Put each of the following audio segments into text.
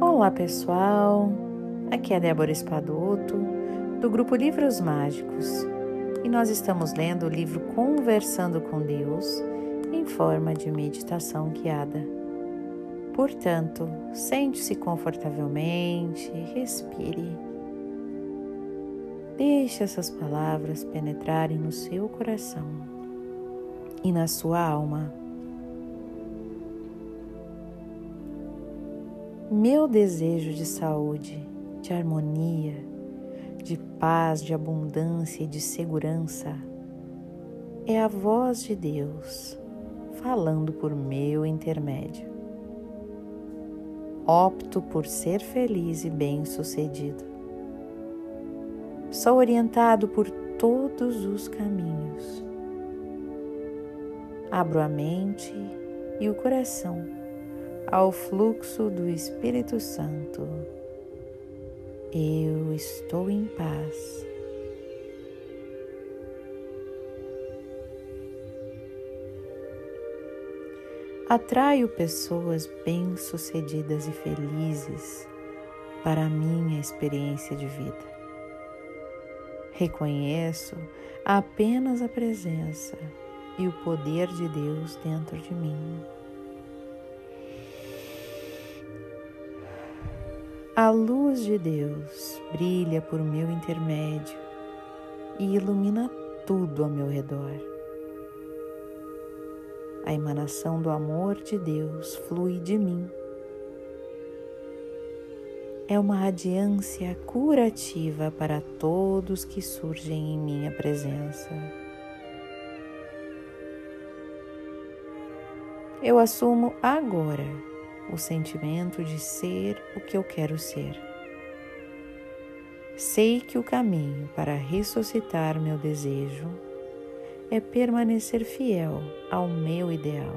Olá pessoal, aqui é Débora Espadoto, do grupo Livros Mágicos, e nós estamos lendo o livro Conversando com Deus em forma de meditação guiada. Portanto, sente-se confortavelmente, respire. Deixe essas palavras penetrarem no seu coração e na sua alma. Meu desejo de saúde, de harmonia, de paz, de abundância e de segurança é a voz de Deus falando por meu intermédio. Opto por ser feliz e bem-sucedido. Sou orientado por todos os caminhos. Abro a mente e o coração ao fluxo do Espírito Santo. Eu estou em paz. Atraio pessoas bem-sucedidas e felizes para a minha experiência de vida. Reconheço apenas a presença e o poder de Deus dentro de mim. A luz de Deus brilha por meu intermédio e ilumina tudo ao meu redor. A emanação do amor de Deus flui de mim. É uma radiância curativa para todos que surgem em minha presença. Eu assumo agora o sentimento de ser o que eu quero ser. Sei que o caminho para ressuscitar meu desejo é permanecer fiel ao meu ideal,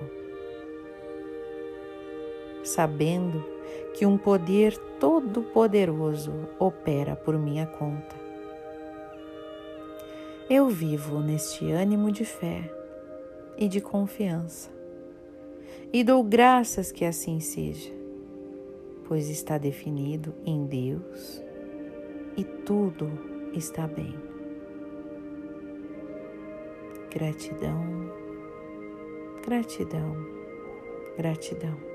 sabendo que um poder todo-poderoso opera por minha conta. Eu vivo neste ânimo de fé e de confiança e dou graças que assim seja, pois está definido em Deus e tudo está bem. Gratidão, gratidão, gratidão.